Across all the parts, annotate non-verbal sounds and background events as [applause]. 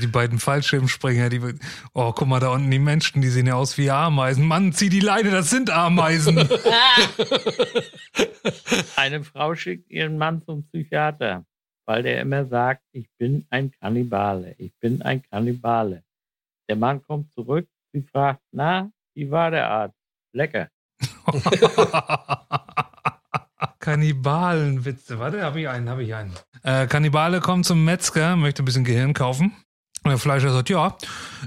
Die beiden Fallschirmspringer, die. Oh, guck mal, da unten die Menschen, die sehen ja aus wie Ameisen. Mann, zieh die Leine, das sind Ameisen. [laughs] Eine Frau schickt ihren Mann zum Psychiater, weil der immer sagt, ich bin ein Kannibale, ich bin ein Kannibale. Der Mann kommt zurück, sie fragt, na, wie war der Arzt? Lecker. [laughs] Kannibalenwitze. Warte, habe ich einen, habe ich einen. Äh, Kannibale kommt zum Metzger, möchte ein bisschen Gehirn kaufen. Und der Fleischer sagt, ja,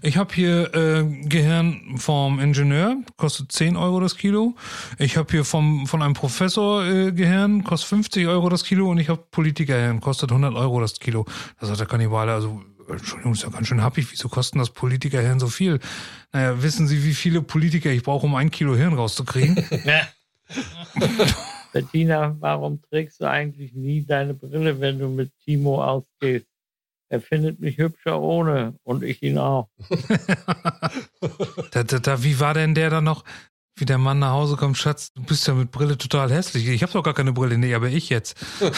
ich habe hier äh, Gehirn vom Ingenieur, kostet 10 Euro das Kilo. Ich habe hier vom, von einem Professor äh, Gehirn, kostet 50 Euro das Kilo. Und ich habe Politikergehirn, kostet 100 Euro das Kilo. Da sagt der Kannibale, also Entschuldigung, ist ja ganz schön happig. Wieso kosten das Politikerhirn so viel? Naja, wissen Sie, wie viele Politiker ich brauche, um ein Kilo Hirn rauszukriegen? [laughs] [laughs] [laughs] Bettina, warum trägst du eigentlich nie deine Brille, wenn du mit Timo ausgehst? Er findet mich hübscher ohne und ich ihn auch. [laughs] da, da, da, wie war denn der dann noch? Wie der Mann nach Hause kommt, Schatz, du bist ja mit Brille total hässlich. Ich habe doch gar keine Brille, nee, aber ich jetzt. [laughs] ja,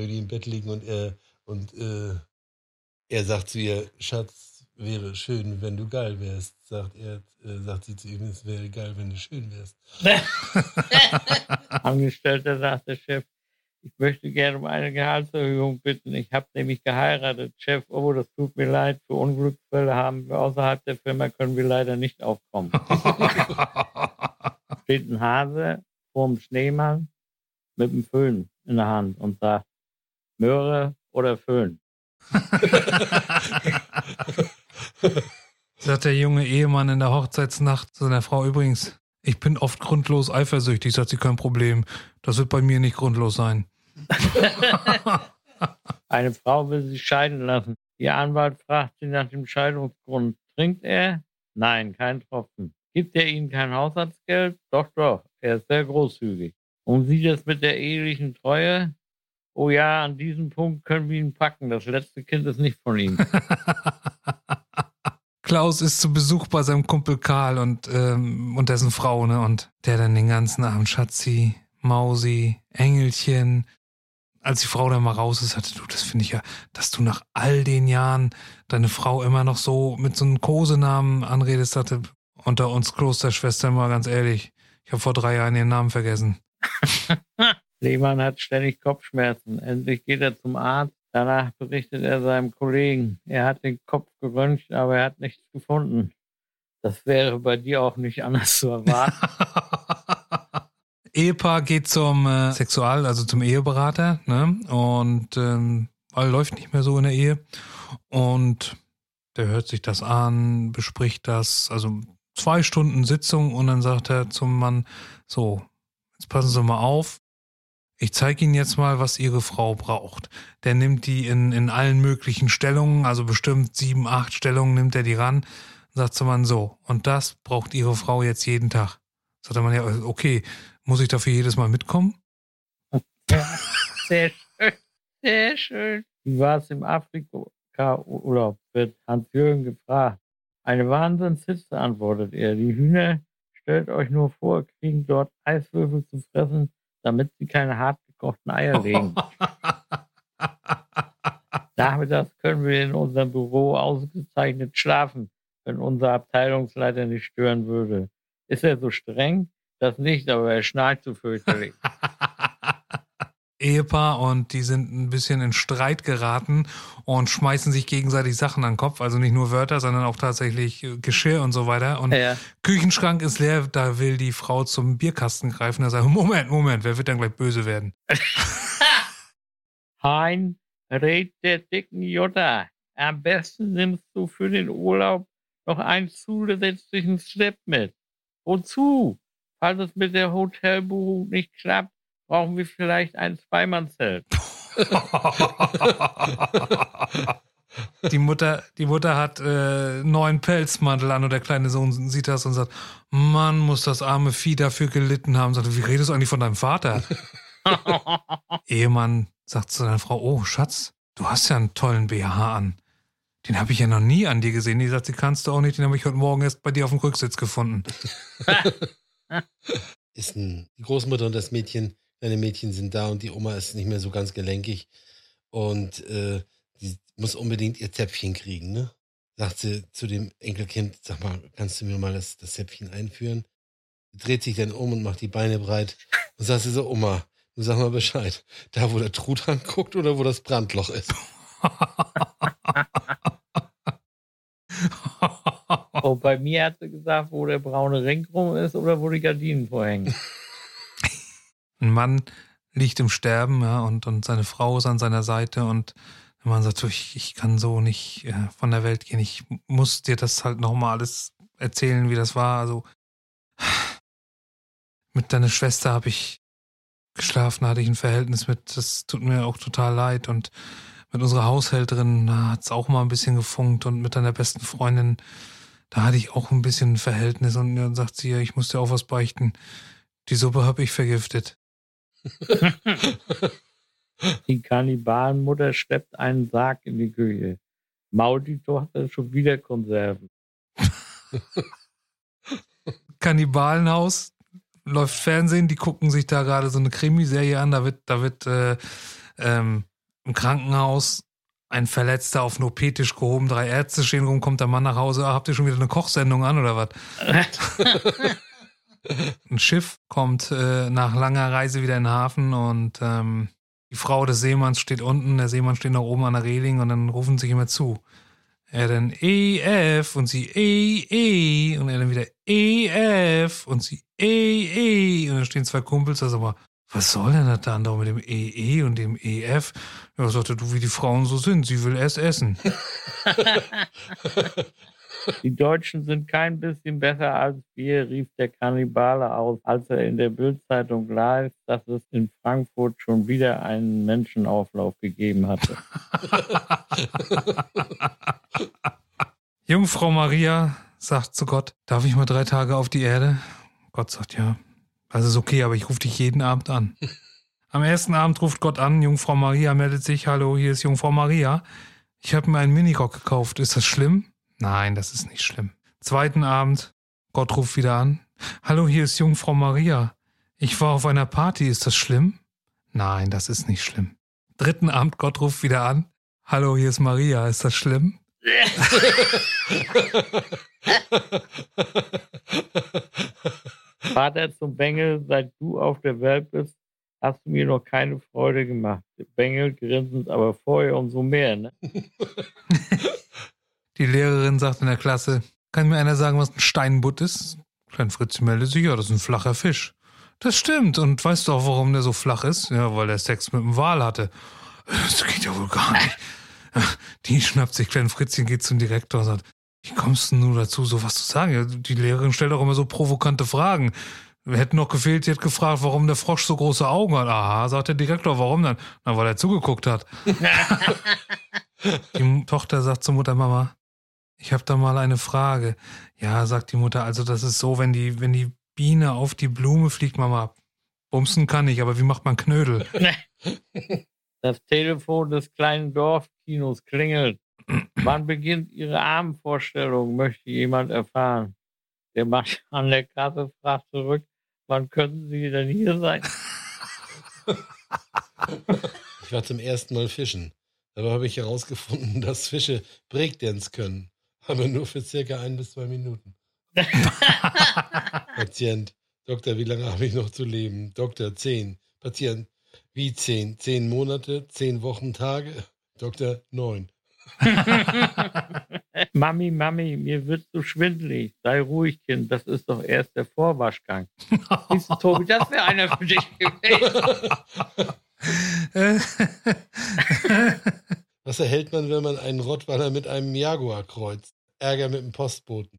wie die im Bett liegen und er und äh, er sagt zu ihr, Schatz, wäre schön, wenn du geil wärst. Sagt er, äh, sagt sie zu ihm, es wäre geil, wenn du schön wärst. [laughs] Angestellter, sagt der Chef, ich möchte gerne um eine Gehaltserhöhung bitten. Ich habe nämlich geheiratet. Chef, oh, das tut mir leid. Für Unglücksfälle haben wir außerhalb der Firma können wir leider nicht aufkommen. [laughs] Steht ein Hase vorm Schneemann mit dem Föhn in der Hand und sagt, Möhre oder Föhn. [laughs] Sagt der junge Ehemann in der Hochzeitsnacht zu seiner Frau übrigens, ich bin oft grundlos eifersüchtig, sagt sie, kein Problem. Das wird bei mir nicht grundlos sein. [laughs] Eine Frau will sich scheiden lassen. Ihr Anwalt fragt sie nach dem Scheidungsgrund. Trinkt er? Nein, kein Tropfen. Gibt er ihnen kein Haushaltsgeld? Doch, doch. Er ist sehr großzügig. Und sieht es mit der ehelichen Treue? Oh ja, an diesem Punkt können wir ihn packen. Das letzte Kind ist nicht von ihm. [laughs] Klaus ist zu Besuch bei seinem Kumpel Karl und, ähm, und dessen Frau, ne? Und der dann den ganzen Abend Schatzi, Mausi, Engelchen. Als die Frau dann mal raus ist, hatte du, das finde ich ja, dass du nach all den Jahren deine Frau immer noch so mit so einem Kosenamen anredest, hatte unter uns Klosterschwestern mal ganz ehrlich. Ich habe vor drei Jahren ihren Namen vergessen. [laughs] Lehmann hat ständig Kopfschmerzen. Endlich geht er zum Arzt Danach berichtet er seinem Kollegen, er hat den Kopf geröntgt, aber er hat nichts gefunden. Das wäre bei dir auch nicht anders zu erwarten. [laughs] Ehepaar geht zum äh, Sexual, also zum Eheberater, ne? Und ähm, läuft nicht mehr so in der Ehe. Und der hört sich das an, bespricht das, also zwei Stunden Sitzung und dann sagt er zum Mann, so, jetzt passen Sie mal auf, ich zeige Ihnen jetzt mal, was Ihre Frau braucht. Der nimmt die in, in allen möglichen Stellungen, also bestimmt sieben, acht Stellungen nimmt er die ran, sagt zum Mann so, und das braucht Ihre Frau jetzt jeden Tag. Sagt der Mann, ja, okay, muss ich dafür jedes Mal mitkommen? Ja, sehr schön, sehr schön. Wie war es im Afrika-Urlaub? Wird Hans-Jürgen gefragt. Eine Wahnsinnshitze, antwortet er. Die Hühner, stellt euch nur vor, kriegen dort Eiswürfel zu fressen, damit sie keine hart gekochten Eier legen. [laughs] Nachmittags können wir in unserem Büro ausgezeichnet schlafen, wenn unser Abteilungsleiter nicht stören würde. Ist er so streng? Das nicht, aber er schnarcht so fürchterlich. [laughs] Ehepaar und die sind ein bisschen in Streit geraten und schmeißen sich gegenseitig Sachen an den Kopf. Also nicht nur Wörter, sondern auch tatsächlich äh, Geschirr und so weiter. Und ja. Küchenschrank ist leer, da will die Frau zum Bierkasten greifen. Da sagt, Moment, Moment, wer wird dann gleich böse werden? [laughs] Hein, red der dicken Jutta. Am besten nimmst du für den Urlaub noch einen zusätzlichen Slip mit. Wozu? Falls es mit der Hotelbuchung nicht klappt, brauchen wir vielleicht ein Zweimannzelt. [laughs] Die Mutter, die Mutter hat äh, neuen Pelzmantel an und der kleine Sohn sieht das und sagt, Mann, muss das arme Vieh dafür gelitten haben. Sagt, wie redest du eigentlich von deinem Vater? [laughs] Ehemann sagt zu seiner Frau, oh Schatz, du hast ja einen tollen BH an. Den habe ich ja noch nie an dir gesehen. Die sagt, die kannst du auch nicht, den habe ich heute Morgen erst bei dir auf dem Rücksitz gefunden. [laughs] ist ein, die Großmutter und das Mädchen, deine Mädchen sind da und die Oma ist nicht mehr so ganz gelenkig und äh, die muss unbedingt ihr Zäpfchen kriegen, ne? Sagt sie zu dem Enkelkind, sag mal, kannst du mir mal das, das Zäpfchen einführen? Dreht sich dann um und macht die Beine breit und sagt sie so, Oma, du sag mal Bescheid, da wo der Truthahn guckt oder wo das Brandloch ist? [laughs] [laughs] oh, bei mir hat sie gesagt, wo der braune Ring rum ist oder wo die Gardinen vorhängen. [laughs] Ein Mann liegt im Sterben, ja, und, und seine Frau ist an seiner Seite und der Mann sagt so, ich, ich kann so nicht äh, von der Welt gehen, ich muss dir das halt nochmal alles erzählen, wie das war. Also [sighs] mit deiner Schwester habe ich geschlafen, hatte ich ein Verhältnis mit, das tut mir auch total leid und mit unserer Haushälterin hat es auch mal ein bisschen gefunkt und mit deiner besten Freundin, da hatte ich auch ein bisschen ein Verhältnis und dann sagt sie, ja, ich muss dir auch was beichten. Die Suppe habe ich vergiftet. [laughs] die Kannibalenmutter schleppt einen Sarg in die Küche. Maul die Tochter schon wieder Konserven. [laughs] Kannibalenhaus läuft Fernsehen, die gucken sich da gerade so eine Krimiserie an, da wird, da wird äh, ähm, im Krankenhaus ein Verletzter auf den OP-Tisch gehoben, drei Ärzte stehen rum, kommt der Mann nach Hause, ah, habt ihr schon wieder eine Kochsendung an oder was? [laughs] ein Schiff kommt äh, nach langer Reise wieder in den Hafen und ähm, die Frau des Seemanns steht unten, der Seemann steht nach oben an der Reling und dann rufen sie immer zu. Er dann EF und sie E, E und er dann wieder EF und sie E, E und dann stehen zwei Kumpels, also aber was soll denn das da andere mit dem EE und dem EF? Ja, sagte du, wie die Frauen so sind, sie will erst essen. [laughs] Die Deutschen sind kein bisschen besser als wir, rief der Kannibale aus, als er in der Bildzeitung las, dass es in Frankfurt schon wieder einen Menschenauflauf gegeben hatte. [laughs] Jungfrau Maria sagt zu Gott, darf ich mal drei Tage auf die Erde? Gott sagt ja. Das ist okay, aber ich rufe dich jeden Abend an. [laughs] Am ersten Abend ruft Gott an, Jungfrau Maria meldet sich, hallo, hier ist Jungfrau Maria. Ich habe mir einen Minirock gekauft. Ist das schlimm? Nein, das ist nicht schlimm. Zweiten Abend, Gott ruft wieder an. Hallo, hier ist Jungfrau Maria. Ich war auf einer Party, ist das schlimm? Nein, das ist nicht schlimm. Dritten Abend, Gott ruft wieder an. Hallo, hier ist Maria, ist das schlimm? [laughs] [laughs] Vater zum Bengel, seit du auf der Welt bist, hast du mir noch keine Freude gemacht. Bengel grinsend, aber vorher umso mehr, ne? [laughs] Die Lehrerin sagt in der Klasse, kann mir einer sagen, was ein Steinbutt ist? Klein Fritz meldet sich, ja, das ist ein flacher Fisch. Das stimmt. Und weißt du auch, warum der so flach ist? Ja, weil er Sex mit einem Wal hatte. Das geht ja wohl gar nicht. Die schnappt sich Klein Fritzchen, geht zum Direktor und sagt, wie kommst du nur dazu, sowas zu sagen? Die Lehrerin stellt auch immer so provokante Fragen. Wir hätten noch gefehlt, sie hat gefragt, warum der Frosch so große Augen hat. Aha, sagt der Direktor, warum dann? Na, weil er zugeguckt hat. [laughs] die Tochter sagt zur Mutter, Mama, ich habe da mal eine Frage. Ja, sagt die Mutter, also das ist so, wenn die, wenn die Biene auf die Blume fliegt, Mama, bumsen kann ich, aber wie macht man Knödel? [laughs] Das Telefon des kleinen Dorfkinos klingelt. Wann beginnt Ihre Abendvorstellung, möchte jemand erfahren. Der Mann [laughs] an der Kasse fragt zurück, wann könnten Sie denn hier sein? [laughs] Ich war zum ersten Mal fischen. Dabei habe ich herausgefunden, [laughs] dass Fische Breakdance können aber nur für circa ein bis zwei Minuten. Patient, Doktor, wie lange habe ich noch zu leben? Doktor, zehn. Patient, wie zehn? Zehn Monate, zehn Wochen, Tage? Doktor, neun. [laughs] Mami, Mami, mir wird so schwindelig. Sei ruhig, Kind. Das ist doch erst der Vorwaschgang. [laughs] Siehst du, Tobi, das wäre einer für dich gewesen. [laughs] Was erhält man, wenn man einen Rottweiler mit einem Jaguar kreuzt? Ärger mit dem Postboten.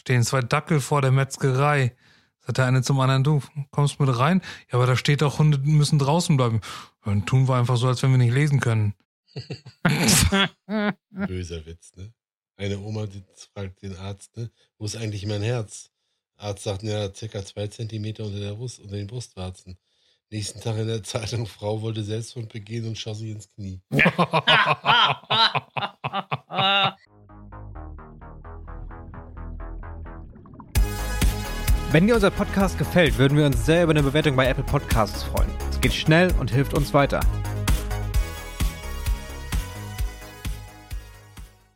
Stehen zwei Dackel vor der Metzgerei. Sagt der eine zum anderen, du kommst mit rein? Ja, aber da steht doch, Hunde müssen draußen bleiben. Dann tun wir einfach so, als wenn wir nicht lesen können. [laughs] Böser Witz, ne? Eine Oma die fragt den Arzt, ne? Wo ist eigentlich mein Herz? Arzt sagt, ja, circa zwei Zentimeter unter, der Brust, unter den Brustwarzen. Nächsten Tag in der Zeitung, Frau wollte Selbstmord begehen und schoss sich ins Knie. [laughs] Wenn dir unser Podcast gefällt, würden wir uns sehr über eine Bewertung bei Apple Podcasts freuen. Es geht schnell und hilft uns weiter.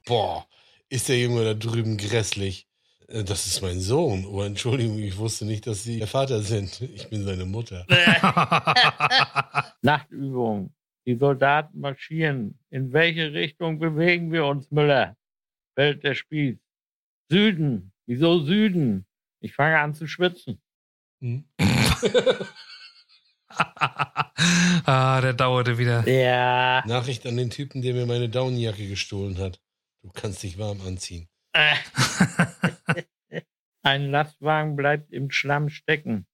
Boah, ist der Junge da drüben grässlich. Äh, Das ist mein Sohn. Oh, Entschuldigung, ich wusste nicht, dass Sie Ihr Vater sind. Ich bin seine Mutter. [laughs] Nachtübung. Die Soldaten marschieren. In welche Richtung bewegen wir uns, Müller? Fällt der Spieß. Süden. Wieso Süden? Ich fange an zu schwitzen. Hm? [laughs] ah, der dauerte wieder. Ja. Nachricht an den Typen, der mir meine Daunenjacke gestohlen hat. Du kannst dich warm anziehen. Äh. [laughs] Ein Lastwagen bleibt im Schlamm stecken.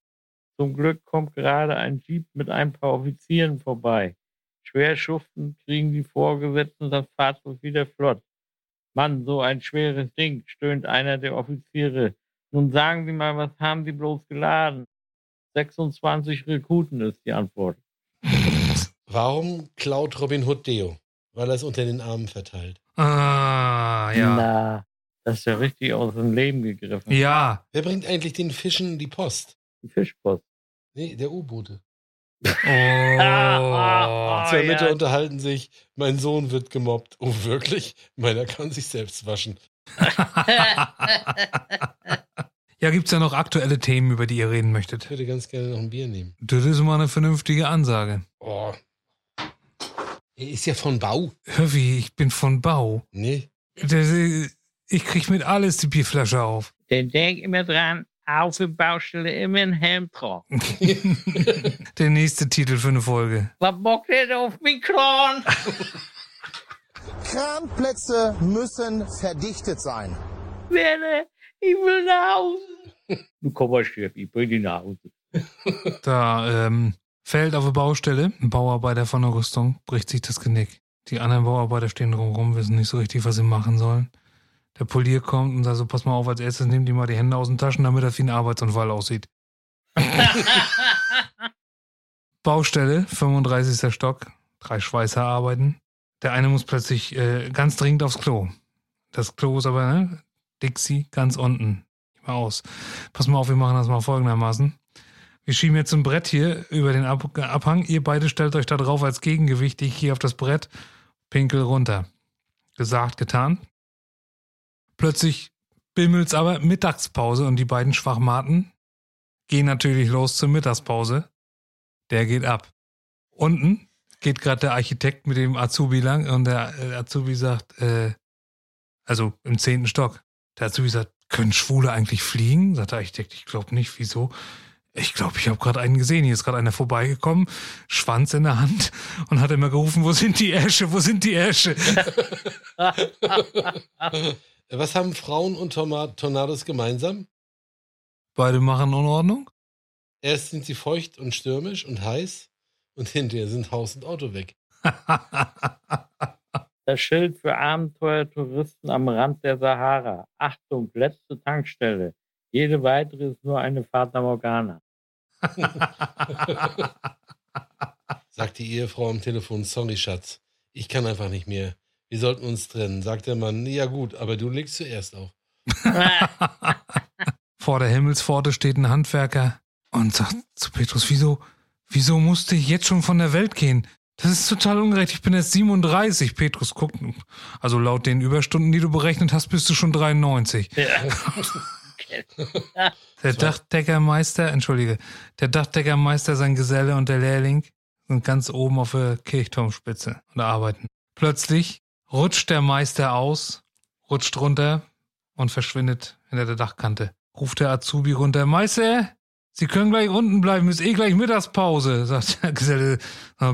Zum Glück kommt gerade ein Jeep mit ein paar Offizieren vorbei. Schwer schuftend kriegen die Vorgesetzten das Fahrzeug wieder flott. Mann, so ein schweres Ding, stöhnt einer der Offiziere. Nun sagen Sie mal, was haben Sie bloß geladen? 26 Rekruten ist die Antwort. Warum klaut Robin Hood Deo? Weil er es unter den Armen verteilt. Ah, ja. Na, das ist ja richtig aus dem Leben gegriffen. Ja. Wer bringt eigentlich den Fischen die Post? Die Fischpost. Nee, der U-Boote. Oh. [laughs] Zwei ja. Mütter unterhalten sich, mein Sohn wird gemobbt. Oh, wirklich? Meiner kann sich selbst waschen. [laughs] ja, gibt's ja noch aktuelle Themen, über die ihr reden möchtet? Ich würde ganz gerne noch ein Bier nehmen. Das ist mal eine vernünftige Ansage. Oh. Er ist ja von Bau. Hör wie, ich bin von Bau. Nee. Das, Ich krieg mit alles die Bierflasche auf. Denn denk immer dran, auf der Baustelle immer ein Helm tragen. [laughs] Der nächste Titel für eine Folge. Was bockt ihr auf mich Kran? Kranplätze müssen verdichtet sein. Werde, ich will nach Hause. Du komm mal, Chef, ich bring dich nach Hause. Da ähm, fällt auf der Baustelle ein Bauarbeiter von der Rüstung, bricht sich das Genick. Die anderen Bauarbeiter stehen drumherum, wissen nicht so richtig, was sie machen sollen. Der Polier kommt und sagt so, pass mal auf, als erstes nehmt die mal die Hände aus den Taschen, damit das wie ein Arbeitsunfall aussieht. [laughs] Baustelle, 35. Stock, drei Schweißer arbeiten. Der eine muss plötzlich äh, ganz dringend aufs Klo. Das Klo ist aber, ne, Dixie, ganz unten. Mal aus. Pass mal auf, wir machen das mal folgendermaßen. Wir schieben jetzt ein Brett hier über den Ab Abhang. Ihr beide stellt euch da drauf als Gegengewicht. Ich gehe auf das Brett, pinkel runter. Gesagt, getan. Plötzlich bimmelt's aber Mittagspause und die beiden Schwachmaten gehen natürlich los zur Mittagspause. Der geht ab. Unten geht gerade der Architekt mit dem Azubi lang und der äh, Azubi sagt, äh, also im zehnten Stock. Der Azubi sagt, können Schwule eigentlich fliegen? Sagt der Architekt, ich glaube nicht. Wieso? Ich glaube, ich habe gerade einen gesehen. Hier ist gerade einer vorbeigekommen, Schwanz in der Hand und hat immer gerufen, wo sind die Ärsche, wo sind die Ärsche? [laughs] Was haben Frauen und Tornados gemeinsam? Beide machen Unordnung? Erst sind sie feucht und stürmisch und heiß und hinterher sind Haus und Auto weg. [laughs] Das Schild für Abenteuertouristen am Rand der Sahara. Achtung, letzte Tankstelle. Jede weitere ist nur eine Fata Morgana. Sagt die Ehefrau am Telefon, sorry Schatz, ich kann einfach nicht mehr. Wir sollten uns trennen. Sagt der Mann, ja gut, aber du legst zuerst auf. [laughs] Vor der Himmelspforte steht ein Handwerker und sagt zu Petrus, wieso, wieso musste ich jetzt schon von der Welt gehen? Das ist total ungerecht. Ich bin jetzt 37. Petrus guckt, also laut den Überstunden, die du berechnet hast, bist du schon 93. [laughs] [laughs] Der Dachdeckermeister, entschuldige, der Dachdeckermeister, sein Geselle und der Lehrling sind ganz oben auf der Kirchturmspitze und arbeiten. Plötzlich rutscht der Meister aus, rutscht runter und verschwindet hinter der Dachkante. Ruft der Azubi runter, Meister, Sie können gleich unten bleiben, ist eh gleich Mittagspause, [laughs] sagt der Geselle.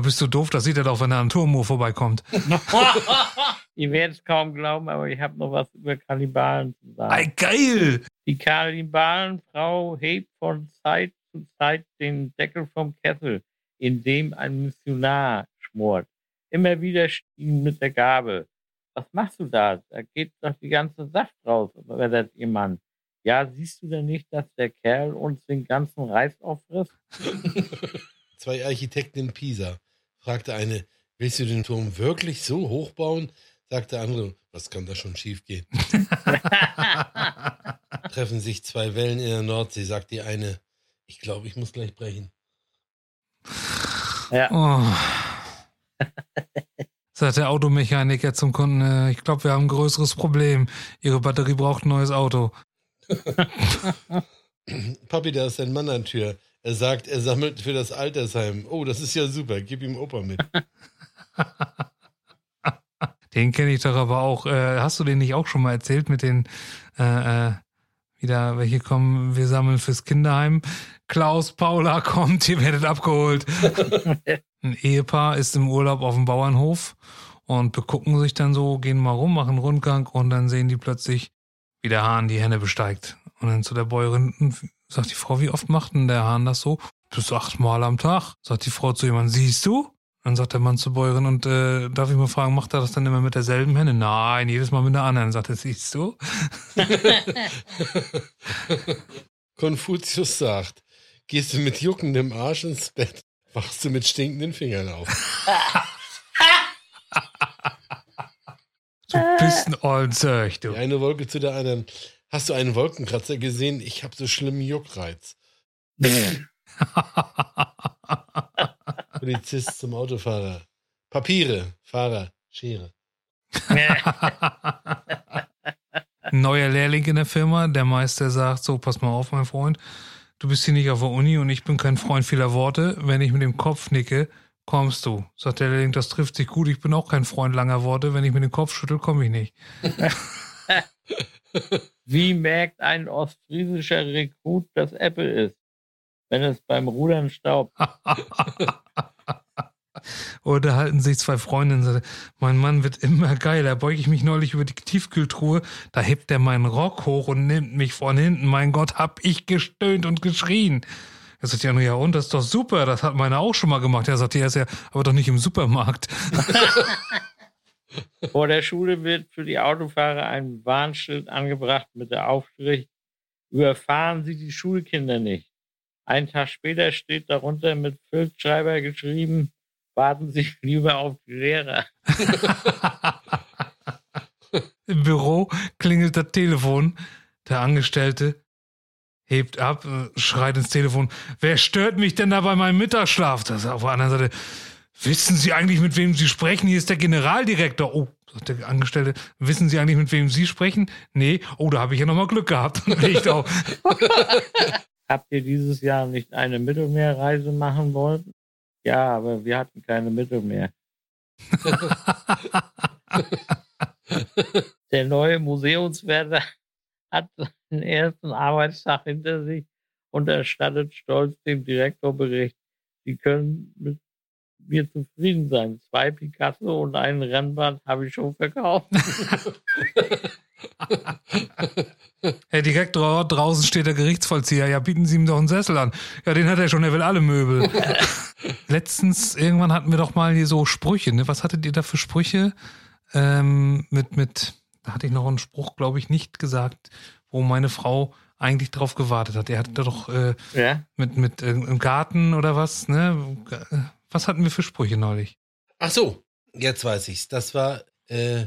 Bist du doof, das sieht er doch, wenn er am Turmo vorbeikommt. [laughs] Ihr werdet es kaum glauben, aber ich habe noch was über Kannibalen zu sagen. Ey, geil! Die Kannibalenfrau hebt von Zeit zu Zeit den Deckel vom Kessel, in dem ein Missionar schmort. immer wieder stiegen mit der Gabel. Was machst du da? Da geht doch die ganze Saft raus, erwidert ihr Mann. Ja, siehst du denn nicht, dass der Kerl uns den ganzen Reis auffrisst? [laughs] Zwei Architekten in Pisa. Fragte eine, willst du den Turm wirklich so hoch bauen? Sagte der andere, was kann da schon schief gehen? [laughs] Treffen sich zwei Wellen in der Nordsee, sagt die eine, ich glaube, ich muss gleich brechen. Ja. Oh. Sagt der Automechaniker zum Kunden, äh, ich glaube, wir haben ein größeres Problem. Ihre Batterie braucht ein neues Auto. [laughs] Papi, da ist ein Mann an der Tür. Er sagt, er sammelt für das Altersheim. Oh, das ist ja super. Gib ihm Opa mit. [laughs] Den kenne ich doch aber auch. Äh, hast du den nicht auch schon mal erzählt mit den, äh, äh, wieder, welche kommen, wir sammeln fürs Kinderheim. Klaus, Paula [laughs] kommt, ihr werdet abgeholt. Ein Ehepaar ist im Urlaub auf dem Bauernhof und begucken sich dann so, gehen mal rum, machen Rundgang und dann sehen die plötzlich, wie der Hahn die Henne besteigt. Und dann zu der Bäuerin sagt die Frau, wie oft macht denn der Hahn das so? Bis achtmal am Tag. Sagt die Frau zu jemandem, siehst du? Dann sagt der Mann zur Bäuerin, und äh, darf ich mal fragen, macht er das dann immer mit derselben Henne? Nein, jedes Mal mit der anderen. Sagt er, siehst du? [laughs] Konfuzius sagt, gehst du mit juckendem Arsch ins Bett, wachst du mit stinkenden Fingern auf. [laughs] Du bist ein Ollenzeug, du. Die eine Wolke zu der anderen. Hast du einen Wolkenkratzer gesehen? Ich habe so schlimmen Juckreiz. [laughs] Polizist zum Autofahrer. Papiere, Fahrer, Schere. [laughs] Neuer Lehrling in der Firma, der Meister sagt, so, pass mal auf, mein Freund, du bist hier nicht auf der Uni und ich bin kein Freund vieler Worte. Wenn ich mit dem Kopf nicke, kommst du. Sagt der Lehrling, das trifft sich gut, ich bin auch kein Freund langer Worte. Wenn ich mit dem Kopf schüttel, komme ich nicht. [laughs] Wie merkt ein ostfriesischer Rekrut, dass Apple ist, wenn es beim Rudern staubt? [laughs] Oder halten sich zwei Freundinnen, mein Mann wird immer geiler. Beuge ich mich neulich über die Tiefkühltruhe, da hebt er meinen Rock hoch und nimmt mich von hinten. Mein Gott, hab ich gestöhnt und geschrien. Er sagt ja nur, ja und, das ist doch super, das hat meine auch schon mal gemacht. Er sagt, ja, ist ja aber doch nicht im Supermarkt. [laughs] Vor der Schule wird für die Autofahrer ein Warnschild angebracht mit der Aufschrift, überfahren Sie die Schulkinder nicht. Einen Tag später steht darunter mit Filzschreiber geschrieben, warten Sie [laughs] lieber auf die Lehrer. [laughs] Im Büro klingelt das Telefon. Der Angestellte hebt ab, äh, schreit ins Telefon, wer stört mich denn da bei meinem Mittagsschlaf? Das ist auf der anderen Seite, wissen Sie eigentlich, mit wem Sie sprechen? Hier ist der Generaldirektor. Oh, sagt der Angestellte, wissen Sie eigentlich, mit wem Sie sprechen? Nee, oh, da habe ich ja nochmal Glück gehabt. [laughs] Legt auf. [laughs] Habt ihr dieses Jahr nicht eine Mittelmeerreise machen wollen? Ja, aber wir hatten keine Mittel mehr. [laughs] Der neue Museumswärter hat seinen ersten Arbeitstag hinter sich und erstattet stolz dem Direktor Bericht. Sie können mit mir zufrieden sein. Zwei Picasso und einen Rennband habe ich schon verkauft. [laughs] Herr Direktor, draußen steht der Gerichtsvollzieher. Ja, bieten Sie ihm doch einen Sessel an. Ja, den hat er schon, er will alle Möbel. [laughs] Letztens, irgendwann hatten wir doch mal hier so Sprüche. Ne? Was hattet ihr da für Sprüche? Ähm, mit, mit, da hatte ich noch einen Spruch, glaube ich, nicht gesagt, wo meine Frau eigentlich drauf gewartet hat. Er hatte doch äh, Ja? mit, mit äh, im Garten oder was, ne? Was hatten wir für Sprüche neulich? Ach so, jetzt weiß ich's. Das war äh,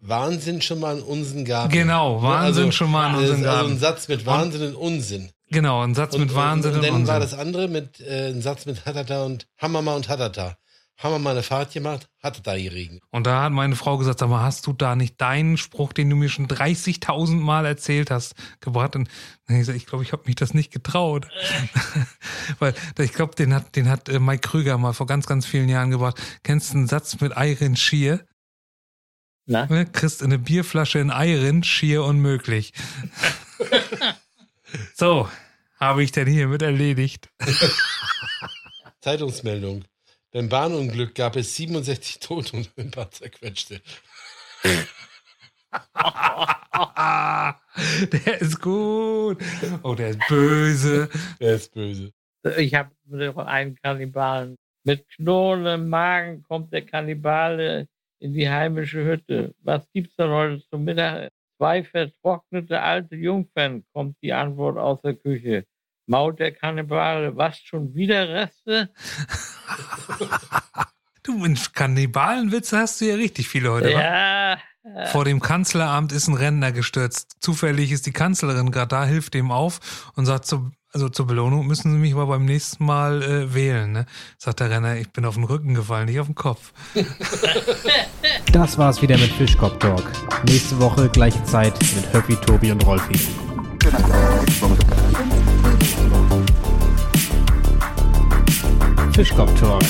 Wahnsinn schon mal in unseren Garten. Genau, Ne, Wahnsinn also, schon mal in äh, unseren Also Garten. ein Satz mit Wahnsinn und Unsinn. Genau, ein Satz mit Wahnsinn und, und, und dann Unsinn. war das andere mit äh, ein Satz mit Hatata und Hammerma und Hatata. Haben wir mal eine Fahrt gemacht, Hatata geregnet. Und da hat meine Frau gesagt, sag mal, hast du da nicht deinen Spruch, den du mir schon 30.000 Mal erzählt hast, gebracht? Und dann ich gesagt, ich glaube, ich habe mich das nicht getraut. [laughs] Weil ich glaube, den hat, den hat äh, Mike Krüger mal vor ganz, ganz vielen Jahren gebracht. Kennst du einen Satz mit Eirin Schier? Na? Ne? Kriegst eine Bierflasche in Eirin, schier unmöglich. [laughs] so, habe ich denn hiermit erledigt. Zeitungsmeldung. Beim Bahnunglück gab es 67 Tote und ein paar zerquetschte. [laughs] Der ist gut. Oh, der ist böse. Der ist böse. Ich habe einen Kannibalen Mit knurrendem Magen kommt der Kannibale in die heimische Hütte. Was gibt's denn heute zum Mittag? Zwei vertrocknete alte Jungfern, kommt die Antwort aus der Küche. Maut der Kannibale, was schon wieder Reste? [laughs] du Mensch, Kannibalenwitze hast du ja richtig viele heute. Ja. Wa? Vor dem Kanzleramt ist ein Rentner gestürzt. Zufällig ist die Kanzlerin gerade da, hilft ihm auf und sagt so, also zur Belohnung müssen Sie mich aber beim nächsten Mal äh, wählen. Ne? Sagt der Renner, ich bin auf den Rücken gefallen, nicht auf den Kopf. [laughs] Das war's wieder mit Fischkopf Talk. Nächste Woche gleiche Zeit mit Höppi, Tobi und Rolfi. Fischkopf Talk